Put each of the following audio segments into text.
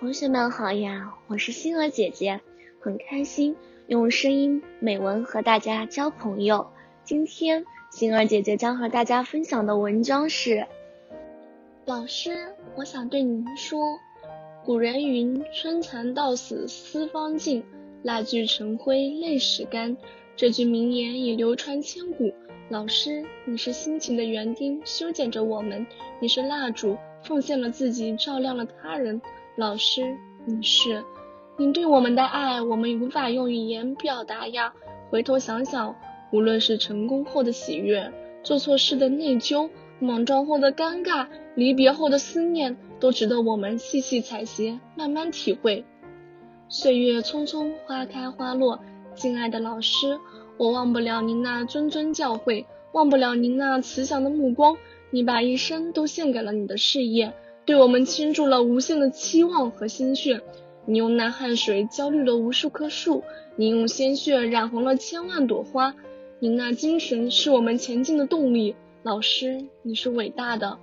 同学们好呀，我是星儿姐姐，很开心用声音美文和大家交朋友。今天星儿姐姐将和大家分享的文章是：老师，我想对您说，古人云“春蚕到死丝方尽，蜡炬成灰泪始干”，这句名言已流传千古。老师，你是辛勤的园丁，修剪着我们；你是蜡烛，奉献了自己，照亮了他人。老师，女士，您对我们的爱，我们无法用语言表达呀。回头想想，无论是成功后的喜悦，做错事的内疚，莽撞后的尴尬，离别后的思念，都值得我们细细采撷，慢慢体会。岁月匆匆，花开花落，敬爱的老师。我忘不了您那谆谆教诲，忘不了您那慈祥的目光。你把一生都献给了你的事业，对我们倾注了无限的期望和心血。你用那汗水浇绿了无数棵树，你用鲜血染红了千万朵花。你那精神是我们前进的动力。老师，你是伟大的，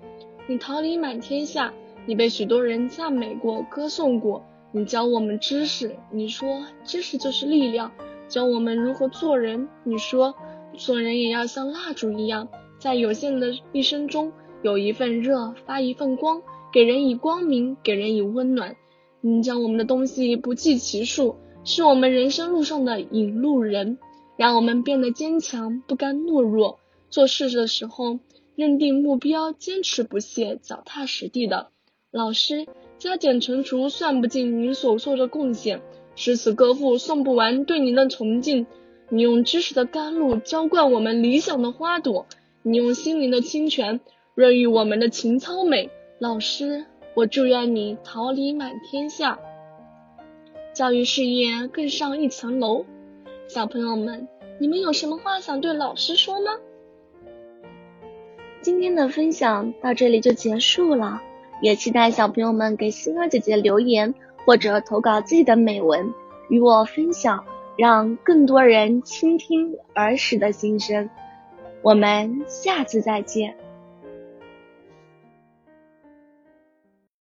你桃李满天下，你被许多人赞美过、歌颂过。你教我们知识，你说知识就是力量。教我们如何做人。你说，做人也要像蜡烛一样，在有限的一生中，有一份热，发一份光，给人以光明，给人以温暖。你将我们的东西不计其数，是我们人生路上的引路人，让我们变得坚强，不甘懦弱。做事的时候，认定目标，坚持不懈，脚踏实地的。老师，加减乘除算不尽您所做的贡献。诗词歌赋送不完对您的崇敬，你用知识的甘露浇灌我们理想的花朵，你用心灵的清泉润育我们的情操美。老师，我祝愿你桃李满天下，教育事业更上一层楼。小朋友们，你们有什么话想对老师说吗？今天的分享到这里就结束了，也期待小朋友们给星儿姐姐留言。或者投稿自己的美文与我分享，让更多人倾听儿时的心声。我们下次再见。